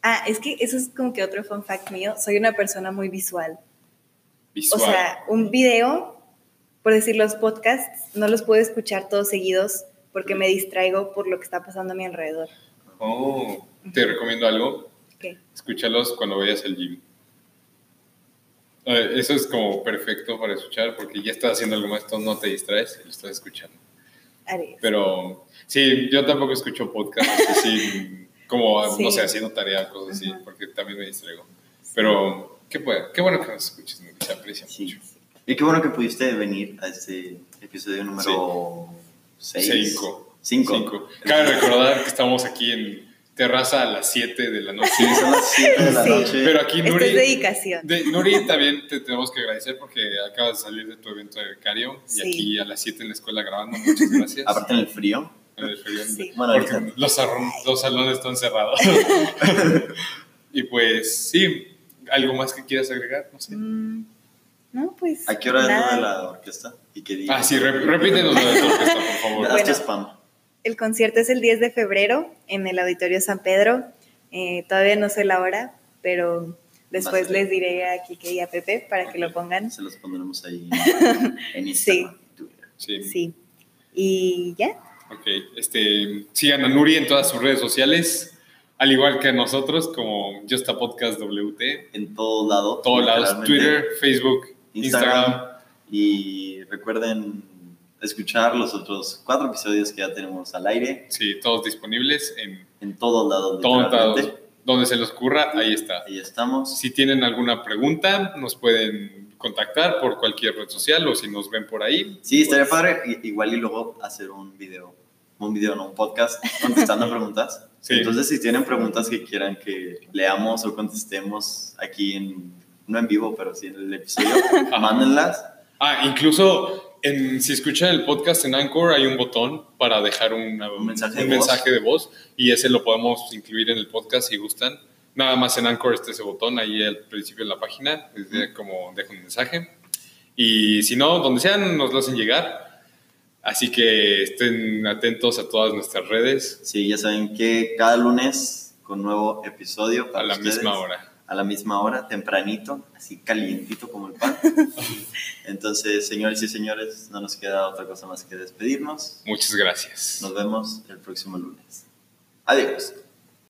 S3: Ah, es que eso es como que otro fun fact mío. Soy una persona muy visual.
S1: Visual.
S3: O sea, un video, por decir los podcasts, no los puedo escuchar todos seguidos porque me distraigo por lo que está pasando a mi alrededor.
S1: Oh, te recomiendo algo.
S3: ¿Qué?
S1: Escúchalos cuando vayas al gym. Eh, Eso es como perfecto para escuchar porque ya estás haciendo algo más, entonces no te distraes lo estás escuchando. Pero sí, yo tampoco escucho podcast así, como, no
S3: Sí.
S1: sé, haciendo tarea, cosas así, porque también me distraigo. Pero qué, puede, qué bueno que nos escuches, Nuri, se aprecia
S2: Sí.
S1: mucho.
S2: Y qué bueno que pudiste venir a este episodio número 6.
S1: Cinco.
S2: Cinco.
S1: Cinco. Cabe recordar que estamos aquí en terraza a las 7 de la noche.
S2: Sí, son las 7 de la
S3: Sí.
S2: noche.
S1: Pero aquí
S3: Esto
S1: Nuri,
S3: es dedicación.
S1: de- Nuri también te tenemos que agradecer porque acabas de salir de tu evento de becario y
S3: Sí.
S1: aquí a las 7 en la escuela grabando. Muchas gracias.
S2: Aparte en el frío.
S1: En el frío.
S3: Sí.
S2: Bueno,
S1: porque los, los salones están cerrados. y pues sí, ¿algo más que quieras agregar? No sé.
S3: Mm, no, pues.
S2: ¿A qué hora es lo de la orquesta? ¿Y qué día?
S1: Ah, sí, rep- repítenos lo de tu orquesta, por favor.
S3: Bueno.
S2: spam.
S3: El concierto es el 10 de febrero en el Auditorio San Pedro. Eh, todavía no sé la hora, pero después les diré a Kike y a Pepe para que lo pongan.
S2: Se los pondremos ahí en
S3: Sí.
S2: Instagram. Twitter.
S1: Sí.
S3: Sí. Y ya.
S1: Ok, este, sigan a Nuri en todas sus redes sociales, al igual que nosotros, como Just a Podcast WT,
S2: En todo lado.
S1: todos lados. Twitter, Facebook,
S2: Instagram.
S1: Instagram.
S2: Y recuerden escuchar los otros cuatro episodios que ya tenemos al aire.
S1: Sí, todos disponibles en
S2: En todos lados.
S1: todos lados. Donde se les ocurra, ahí está.
S2: Ahí estamos.
S1: Si tienen alguna pregunta, nos pueden contactar por cualquier red social o si nos ven por ahí.
S2: Sí, estaría
S1: pues,
S2: padre igual y luego hacer un video, un video, no un podcast, contestando preguntas.
S1: Sí.
S2: Entonces, si tienen preguntas que quieran que leamos o contestemos aquí en, no en vivo, pero sí en el episodio, mándenlas.
S1: Ah, incluso en- si escuchan el podcast en Anchor hay un botón para dejar una-
S2: Un mensaje de
S1: un
S2: voz.
S1: mensaje de voz y ese lo podemos incluir en el podcast si gustan. Nada más en Anchor está ese botón ahí al principio de la página, es de- como deja un mensaje. Y si no, donde sean, nos lo hacen llegar. Así que estén atentos a todas nuestras redes
S2: Sí, ya saben que cada lunes con nuevo episodio
S1: a la
S2: ustedes,
S1: misma hora.
S2: A la misma hora, tempranito, así calientito como el pan. Entonces, señores y señores, no nos queda otra cosa más que despedirnos.
S1: Muchas gracias.
S2: Nos vemos el próximo lunes. Adiós.